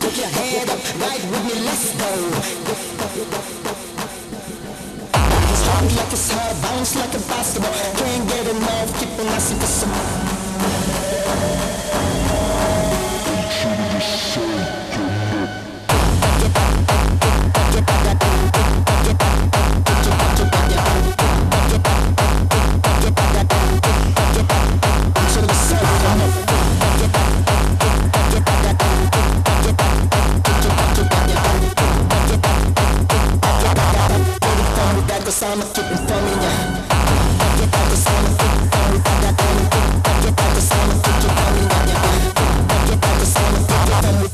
Put your head up, ride with me, let's go. Strong like it's hard, bounce like a basketball. Can't get enough, keep on asking for some more. sign of flipping from me. Don't get out the sign of flipping from me. Don't get out the sign of flipping from me. Get out the sign of flipping from me.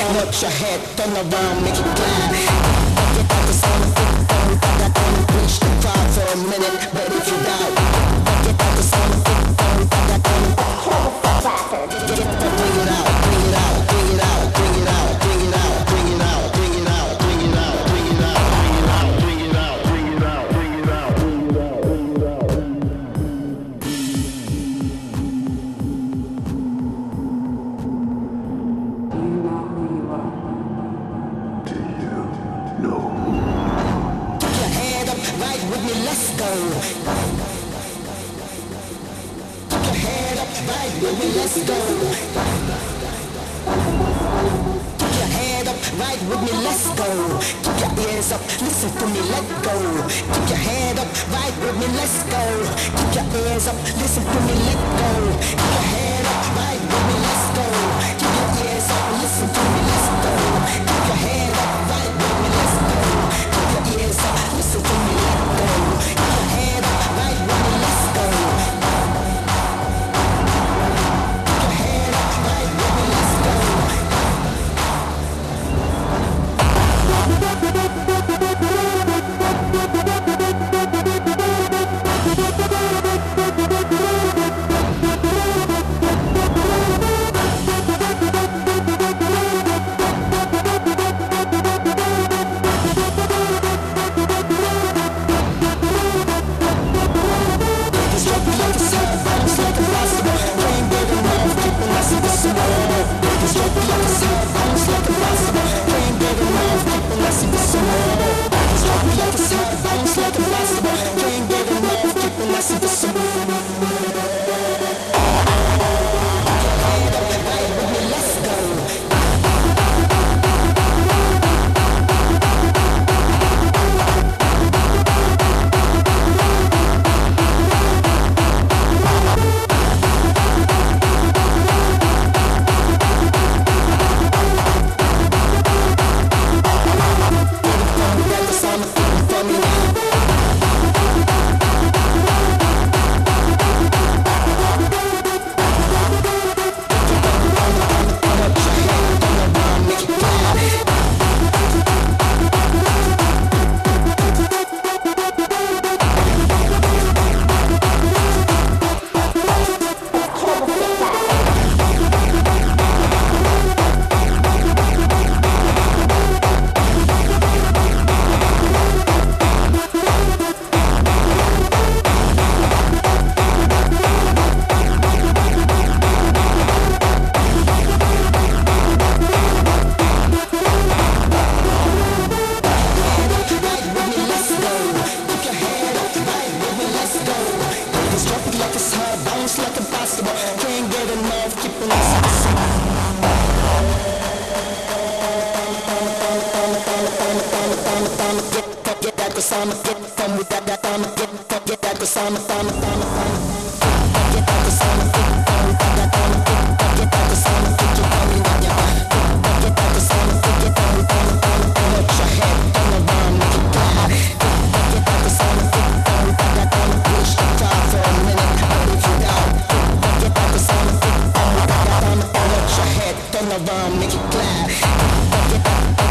From your head, turn around, make it blind. Get out the sign of flipping from me. Reach the crowd for a minute, but if you doubt. Keep your head up, right with me, let's go. Keep your ears up, listen to me, let go. Keep your head up, ride with me, let's go. Keep your ears up, listen to me, let go. Keep your head I'm a to bump, bump.